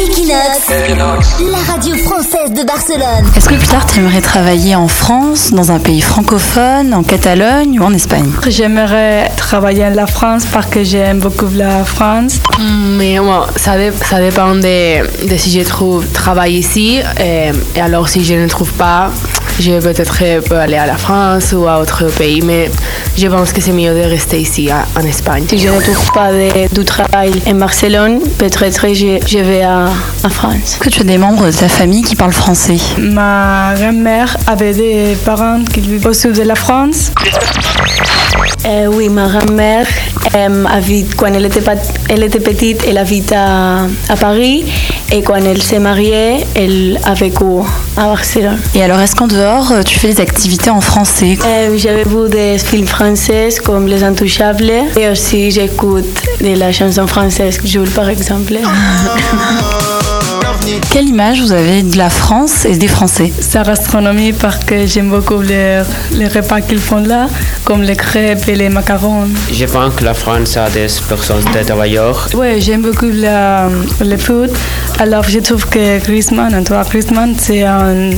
Equinox, la radio française de Barcelone. Est-ce que plus tard tu aimerais travailler en France, dans un pays francophone, en Catalogne ou en Espagne? J'aimerais travailler en la France parce que j'aime beaucoup la France. Mm, Mais bon, ça, ça dépend de, de si je trouve travail ici. Et, et alors, si je ne trouve pas, je peut-être peux aller à la France ou à autre pays. Mais je pense que c'est mieux de rester ici, à- en Espagne. Si je ne trouve pas de- du travail en Barcelone, peut-être je, je vais à, à France. Est-ce que tu as des membres de ta famille qui parlent français? Ma grand-mère avait des parents qui vivaient au sud de la France. Euh, oui, ma grand-mère, euh, quand elle était, pat- elle était petite, elle habite à, à Paris et quand elle s'est mariée, elle a vécu à Barcelone. Et alors, est-ce qu'en dehors, euh, tu fais des activités en français? Euh, J'avais vu des films français comme Les Intouchables et aussi j'écoute de la chanson française, Jules par exemple. Quelle image vous avez de la France et des Français? Sa gastronomie parce que j'aime beaucoup les, les repas qu'ils font là, comme les crêpes et les macarons. Je pense que la France a des personnes de travailleurs. Ouais, j'aime beaucoup la- le foot. Alors je trouve que Griezmann, Antoine Griezmann, c'est un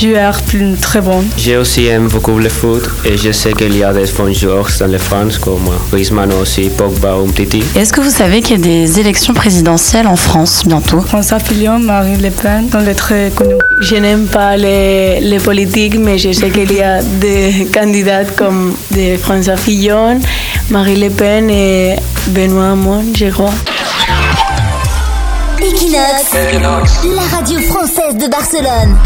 joueur plus- très bon. J'ai aussi aime beaucoup le foot et je sais qu'il y a des bons joueurs dans la France comme Griezmann aussi, Pogba ou Titi. Est-ce que vous savez qu'il y a des élections présidentielles en France bientôt? François Fillon, Marine Le Pen sont les très connus. Je n'aime pas les, les politiques, mais je sais qu'il y a des candidats comme de François Fillon, Marie Le Pen et Benoît Hamon, je crois. Equinox, la radio française de Barcelone.